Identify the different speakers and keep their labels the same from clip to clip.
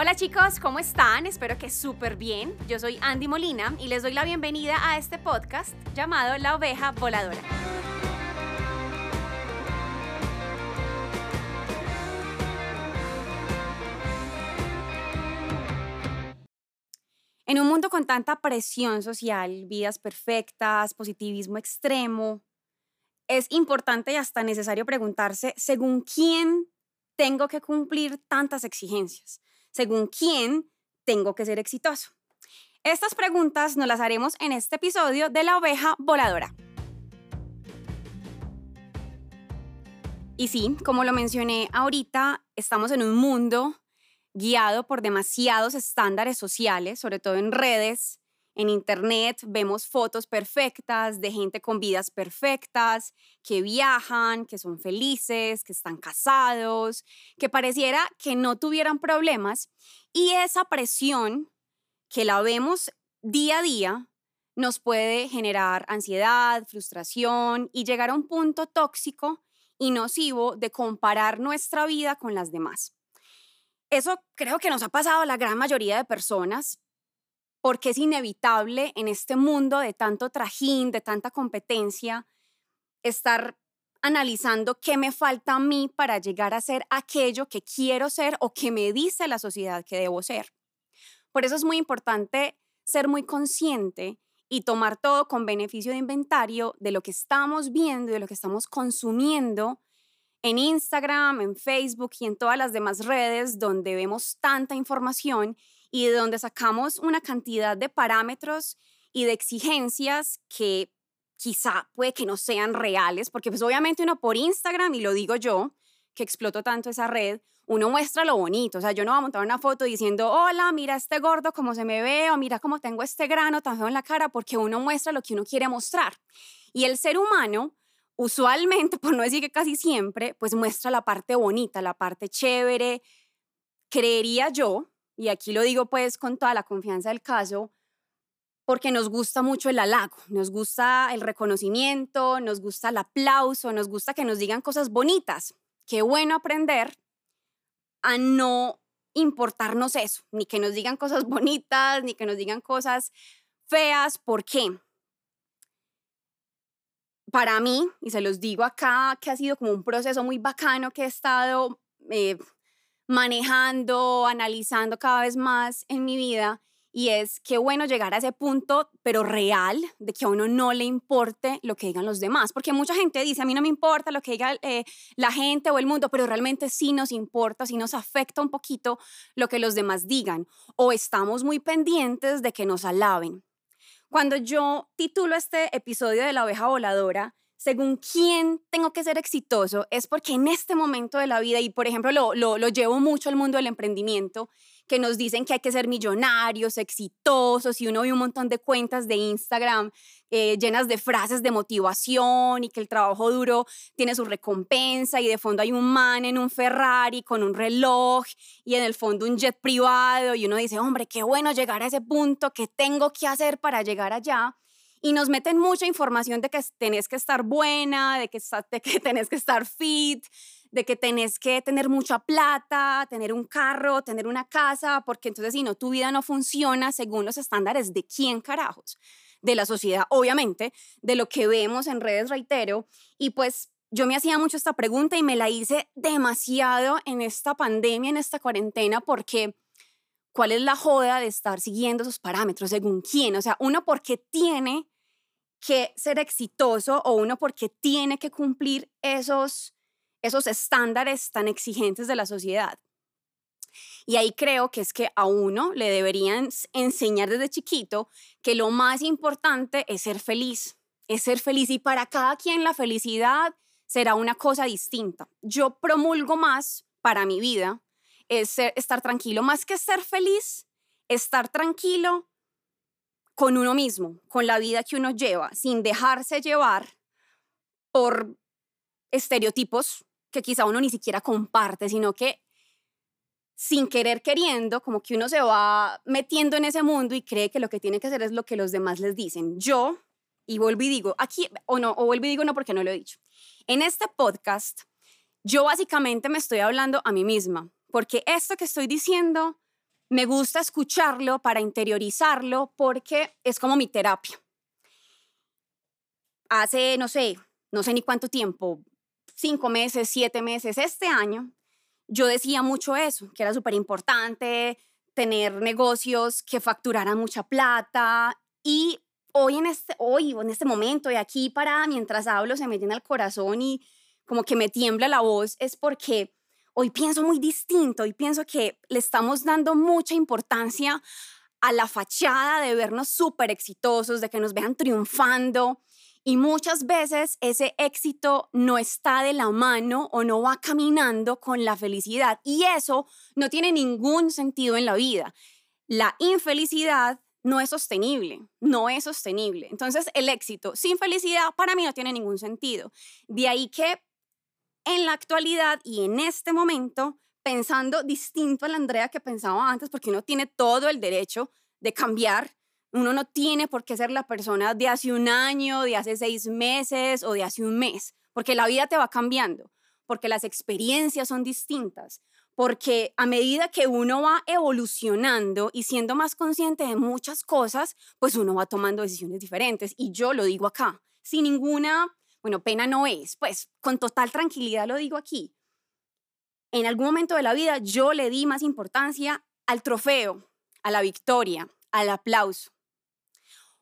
Speaker 1: Hola chicos, ¿cómo están? Espero que súper bien. Yo soy Andy Molina y les doy la bienvenida a este podcast llamado La Oveja Voladora. En un mundo con tanta presión social, vidas perfectas, positivismo extremo, es importante y hasta necesario preguntarse según quién tengo que cumplir tantas exigencias según quién tengo que ser exitoso. Estas preguntas nos las haremos en este episodio de La Oveja Voladora. Y sí, como lo mencioné ahorita, estamos en un mundo guiado por demasiados estándares sociales, sobre todo en redes, en Internet vemos fotos perfectas de gente con vidas perfectas, que viajan, que son felices, que están casados, que pareciera que no tuvieran problemas. Y esa presión que la vemos día a día nos puede generar ansiedad, frustración y llegar a un punto tóxico y nocivo de comparar nuestra vida con las demás. Eso creo que nos ha pasado a la gran mayoría de personas porque es inevitable en este mundo de tanto trajín, de tanta competencia, estar analizando qué me falta a mí para llegar a ser aquello que quiero ser o que me dice la sociedad que debo ser. Por eso es muy importante ser muy consciente y tomar todo con beneficio de inventario de lo que estamos viendo y de lo que estamos consumiendo en Instagram, en Facebook y en todas las demás redes donde vemos tanta información y de donde sacamos una cantidad de parámetros y de exigencias que quizá puede que no sean reales, porque pues obviamente uno por Instagram, y lo digo yo, que exploto tanto esa red, uno muestra lo bonito, o sea, yo no voy a montar una foto diciendo, hola, mira este gordo, cómo se me ve, o mira cómo tengo este grano tan feo en la cara, porque uno muestra lo que uno quiere mostrar. Y el ser humano, usualmente, por no decir que casi siempre, pues muestra la parte bonita, la parte chévere, creería yo, y aquí lo digo pues con toda la confianza del caso, porque nos gusta mucho el halago, nos gusta el reconocimiento, nos gusta el aplauso, nos gusta que nos digan cosas bonitas. Qué bueno aprender a no importarnos eso, ni que nos digan cosas bonitas, ni que nos digan cosas feas. ¿Por qué? Para mí, y se los digo acá, que ha sido como un proceso muy bacano que he estado eh, manejando, analizando cada vez más en mi vida. Y es que bueno llegar a ese punto, pero real, de que a uno no le importe lo que digan los demás. Porque mucha gente dice, a mí no me importa lo que diga eh, la gente o el mundo, pero realmente sí nos importa, sí nos afecta un poquito lo que los demás digan. O estamos muy pendientes de que nos alaben. Cuando yo titulo este episodio de la oveja voladora, según quién tengo que ser exitoso, es porque en este momento de la vida, y por ejemplo lo, lo, llevo mucho al mundo del emprendimiento, que nos dicen que hay que ser millonarios, exitosos, y uno ve un montón de cuentas de Instagram eh, llenas de frases de motivación y que el trabajo duro tiene su recompensa y de fondo hay un man en un Ferrari con un reloj y en el fondo un jet privado y uno dice, hombre, qué bueno llegar a ese punto, ¿qué tengo que hacer para llegar allá? Y nos meten mucha información de que tenés que estar buena, de que, de que tenés que estar fit, de que tenés que tener mucha plata, tener un carro, tener una casa, porque entonces si no, tu vida no funciona según los estándares de quién carajos, de la sociedad, obviamente, de lo que vemos en redes, reitero, y pues yo me hacía mucho esta pregunta y me la hice demasiado en esta pandemia, en esta cuarentena, porque ¿Cuál es la joda de estar siguiendo esos parámetros? ¿Según quién? O sea, uno porque tiene que ser exitoso o uno porque tiene que cumplir esos, esos estándares tan exigentes de la sociedad. Y ahí creo que es que a uno le deberían enseñar desde chiquito que lo más importante es ser feliz, es ser feliz y para cada quien la felicidad será una cosa distinta. Yo promulgo más para mi vida es estar tranquilo, más que ser feliz, estar tranquilo con uno mismo, con la vida que uno lleva, sin dejarse llevar por estereotipos que quizá uno ni siquiera comparte, sino que sin querer queriendo, como que uno se va metiendo en ese mundo y cree que lo que tiene que hacer es lo que los demás les dicen. Yo, y vuelvo y digo, aquí, o no, o vuelvo y digo no porque no lo he dicho. En este podcast, yo básicamente me estoy hablando a mí misma, porque esto que estoy diciendo me gusta escucharlo para interiorizarlo porque es como mi terapia. Hace, no sé, no sé ni cuánto tiempo, cinco meses, siete meses, este año, yo decía mucho eso, que era súper importante tener negocios que facturaran mucha plata y hoy en este, hoy, en este momento y aquí para mientras hablo se me llena el corazón y como que me tiembla la voz es porque hoy pienso muy distinto y pienso que le estamos dando mucha importancia a la fachada de vernos súper exitosos, de que nos vean triunfando. Y muchas veces ese éxito no está de la mano o no va caminando con la felicidad. Y eso no tiene ningún sentido en la vida. La infelicidad no es sostenible, no es sostenible. Entonces el éxito sin felicidad para mí no tiene ningún sentido. De ahí que en la actualidad y en este momento pensando distinto a la Andrea que pensaba antes, porque uno tiene todo el derecho de cambiar. Uno no tiene por qué ser la persona de hace un año, de hace seis meses o de hace un mes, porque la vida te va cambiando, porque las experiencias son distintas, porque a medida que uno va evolucionando y siendo más consciente de muchas cosas, pues uno va tomando decisiones diferentes. Y yo lo digo acá, sin ninguna bueno, pena no es, pues con total tranquilidad lo digo aquí. En algún momento de la vida yo le di más importancia al trofeo, a la victoria, al aplauso.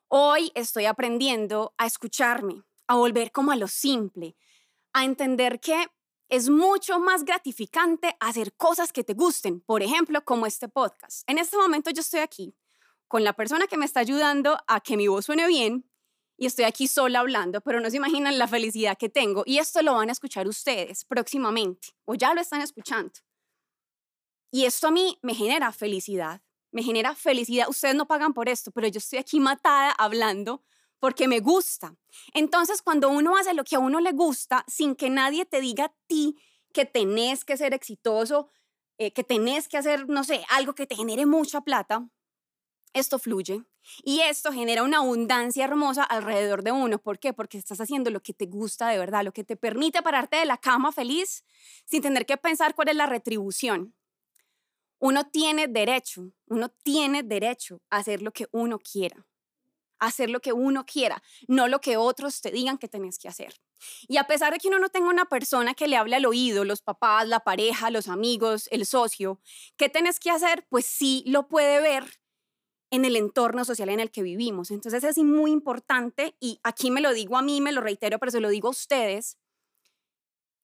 Speaker 1: Hoy estoy aprendiendo a escucharme, a volver como a lo simple, a entender que es mucho más gratificante hacer cosas que te gusten, por ejemplo, como este podcast. En este momento yo estoy aquí con la persona que me está ayudando a que mi voz suene bien y estoy aquí sola hablando, pero no se imaginan la felicidad que tengo. Y esto lo van a escuchar ustedes próximamente, o ya lo están escuchando. Y esto a mí me genera felicidad, me genera felicidad. Ustedes no pagan por esto, pero yo estoy aquí matada hablando porque me gusta. Entonces, cuando uno hace lo que a uno le gusta, sin que nadie te diga a ti que tenés que ser exitoso, eh, que tenés que hacer, no sé, algo que te genere mucha plata, esto fluye y esto genera una abundancia hermosa alrededor de uno. ¿Por qué? Porque estás haciendo lo que te gusta de verdad, lo que te permite pararte de la cama feliz sin tener que pensar cuál es la retribución. Uno tiene derecho, uno tiene derecho a hacer lo que uno quiera, hacer lo que uno quiera, no lo que otros te digan que tenés que hacer. Y a pesar de que uno no tenga una persona que le hable al oído, los papás, la pareja, los amigos, el socio, ¿qué tenés que hacer? Pues sí lo puede ver en el entorno social en el que vivimos. Entonces es muy importante, y aquí me lo digo a mí, me lo reitero, pero se lo digo a ustedes,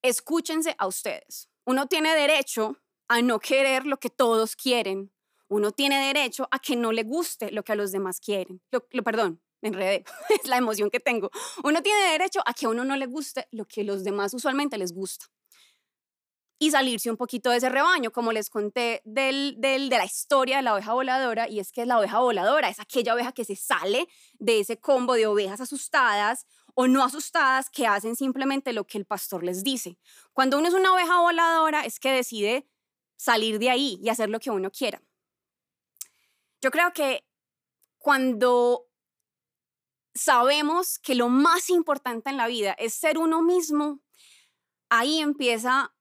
Speaker 1: escúchense a ustedes. Uno tiene derecho a no querer lo que todos quieren. Uno tiene derecho a que no le guste lo que a los demás quieren. Lo, perdón, me enredé, es la emoción que tengo. Uno tiene derecho a que a uno no le guste lo que a los demás usualmente les gusta y salirse un poquito de ese rebaño, como les conté del, del, de la historia de la oveja voladora, y es que la oveja voladora es aquella oveja que se sale de ese combo de ovejas asustadas o no asustadas que hacen simplemente lo que el pastor les dice. Cuando uno es una oveja voladora es que decide salir de ahí y hacer lo que uno quiera. Yo creo que cuando sabemos que lo más importante en la vida es ser uno mismo, ahí empieza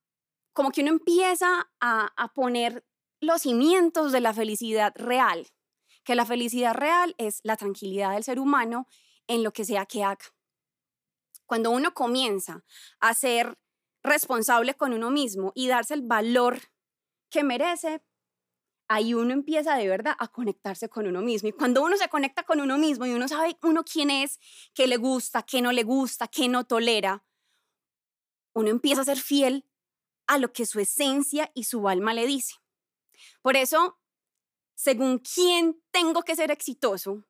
Speaker 1: como que uno empieza a, poner los cimientos de la felicidad real, que la felicidad real es la tranquilidad del ser humano en lo que sea que haga. Cuando uno comienza a ser responsable con uno mismo y darse el valor que merece, ahí uno empieza de verdad a conectarse con uno mismo. Y cuando uno se conecta con uno mismo y uno sabe uno quién es, qué le gusta, qué no le gusta, qué no tolera, uno empieza a ser fiel a lo que su esencia y su alma le dice. Por eso, según quién tengo que ser exitoso,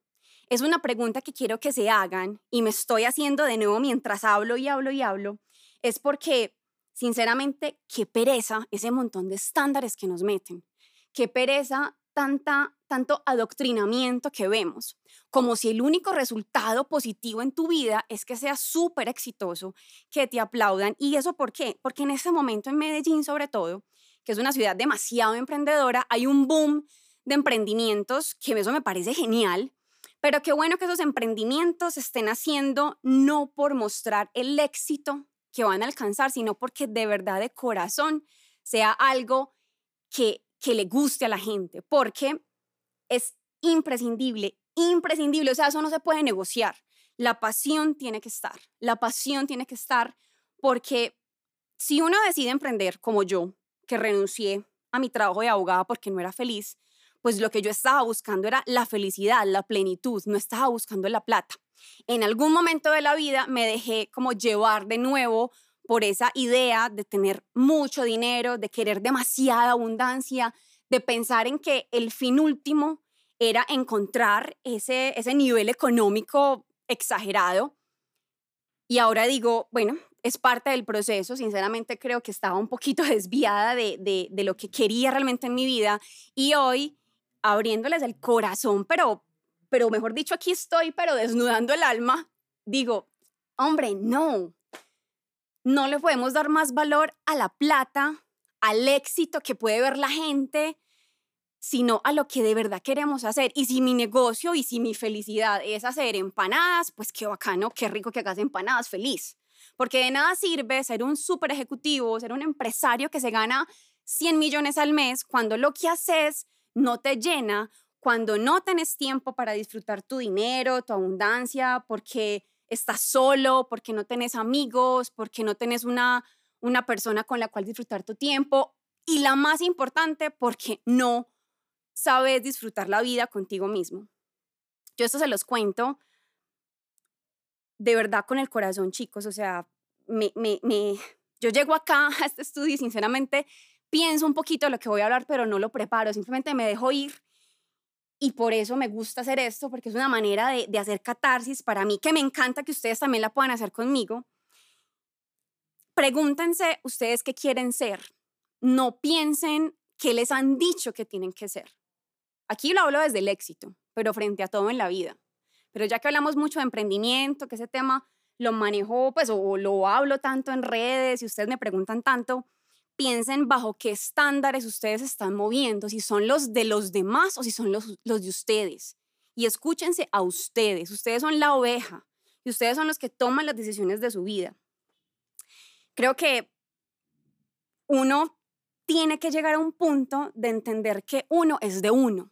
Speaker 1: es una pregunta que quiero que se hagan y me estoy haciendo de nuevo mientras hablo y hablo y hablo, es porque, sinceramente, qué pereza ese montón de estándares que nos meten, qué pereza tanta, tanto adoctrinamiento que vemos, como si el único resultado positivo en tu vida es que seas súper exitoso, que te aplaudan. ¿Y eso por qué? Porque en este momento en Medellín, sobre todo, que es una ciudad demasiado emprendedora, hay un boom de emprendimientos, que eso me parece genial, pero qué bueno que esos emprendimientos estén haciendo no por mostrar el éxito que van a alcanzar, sino porque de verdad de corazón sea algo que que le guste a la gente, porque es imprescindible, imprescindible, o sea, eso no se puede negociar. La pasión tiene que estar, la pasión tiene que estar porque si uno decide emprender como yo, que renuncié a mi trabajo de abogada porque no era feliz, pues lo que yo estaba buscando era la felicidad, la plenitud, no estaba buscando la plata. En algún momento de la vida me dejé como llevar de nuevo por esa idea de tener mucho dinero, de querer demasiada abundancia, de pensar en que el fin último era encontrar ese, ese nivel económico exagerado. Y ahora digo, bueno, es parte del proceso. Sinceramente creo que estaba un poquito desviada de, de, de lo que quería realmente en mi vida. Y hoy, abriéndoles el corazón, pero, pero mejor dicho, aquí estoy, pero desnudando el alma, digo, hombre, no, no le podemos dar más valor a la plata, al éxito que puede ver la gente, sino a lo que de verdad queremos hacer. Y si mi negocio y si mi felicidad es hacer empanadas, pues qué bacano, qué rico que hagas empanadas, feliz. Porque de nada sirve ser un super ejecutivo, ser un empresario que se gana 100 millones al mes cuando lo que haces no te llena, cuando no tenés tiempo para disfrutar tu dinero, tu abundancia, porque estás solo, porque no tenés amigos, porque no tenés una, una persona con la cual disfrutar tu tiempo. Y la más importante, porque no sabes disfrutar la vida contigo mismo. Yo esto se los cuento de verdad con el corazón, chicos. O sea, me, me, me, yo llego acá a este estudio y sinceramente pienso un poquito de lo que voy a hablar, pero no lo preparo. Simplemente me dejo ir y por eso me gusta hacer esto, porque es una manera de, de, hacer catarsis para mí, que me encanta que ustedes también la puedan hacer conmigo. Pregúntense ustedes qué quieren ser. No piensen qué les han dicho que tienen que ser. Aquí lo hablo desde el éxito, pero frente a todo en la vida. Pero ya que hablamos mucho de emprendimiento, que ese tema lo manejo, pues, o lo hablo tanto en redes y ustedes me preguntan tanto, piensen bajo qué estándares ustedes están moviendo, si son los de los demás o si son los, los de ustedes. Y escúchense a ustedes. Ustedes son la oveja y ustedes son los que toman las decisiones de su vida. Creo que uno tiene que llegar a un punto de entender que uno es de uno.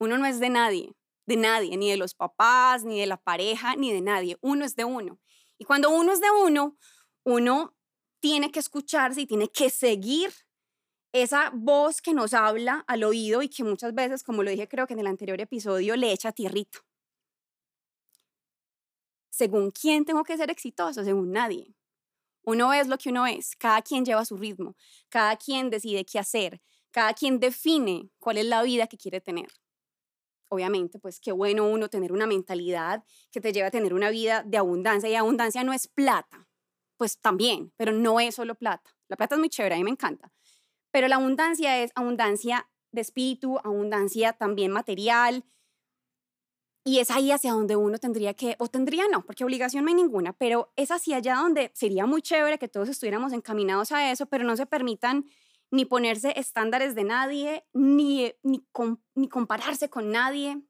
Speaker 1: Uno no es de nadie, de nadie, ni de los papás, ni de la pareja, ni de nadie. Uno es de uno. Y cuando uno es de uno, uno tiene que escucharse y tiene que seguir esa voz que nos habla al oído y que muchas veces, como lo dije creo que en el anterior episodio, le echa tierrito. Según quién tengo que ser exitoso, según nadie. Uno es lo que uno es, cada quien lleva su ritmo, cada quien decide qué hacer, cada quien define cuál es la vida que quiere tener. Obviamente, pues qué bueno uno tener una mentalidad que te lleve a tener una vida de abundancia y abundancia no es plata, pues también, pero no es solo plata. La plata es muy chévere, a mí me encanta. Pero la abundancia es abundancia de espíritu, abundancia también material. Y es ahí hacia donde uno tendría que, o tendría no, porque obligación no hay ninguna, pero es hacia allá donde sería muy chévere que todos estuviéramos encaminados a eso, pero no se permitan ni ponerse estándares de nadie, ni, ni, ni compararse con nadie,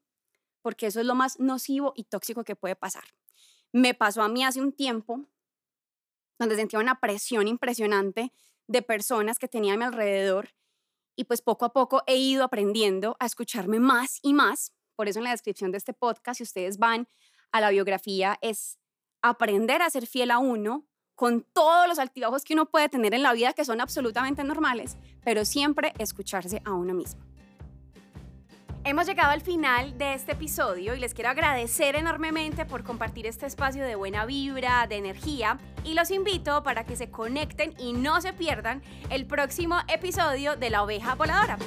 Speaker 1: porque eso es lo más nocivo y tóxico que puede pasar. Me pasó a mí hace un tiempo, donde sentía una presión impresionante de personas que tenía a mi alrededor y pues poco a poco he ido aprendiendo a escucharme más y más. Por eso en la descripción de este podcast, si ustedes van a la biografía, es aprender a ser fiel a uno con todos los altibajos que uno puede tener en la vida que son absolutamente normales, pero siempre escucharse a uno mismo. Hemos llegado al final de este episodio y les quiero agradecer enormemente por compartir este espacio de buena vibra, de energía y los invito para que se conecten y no se pierdan el próximo episodio de La Oveja Voladora.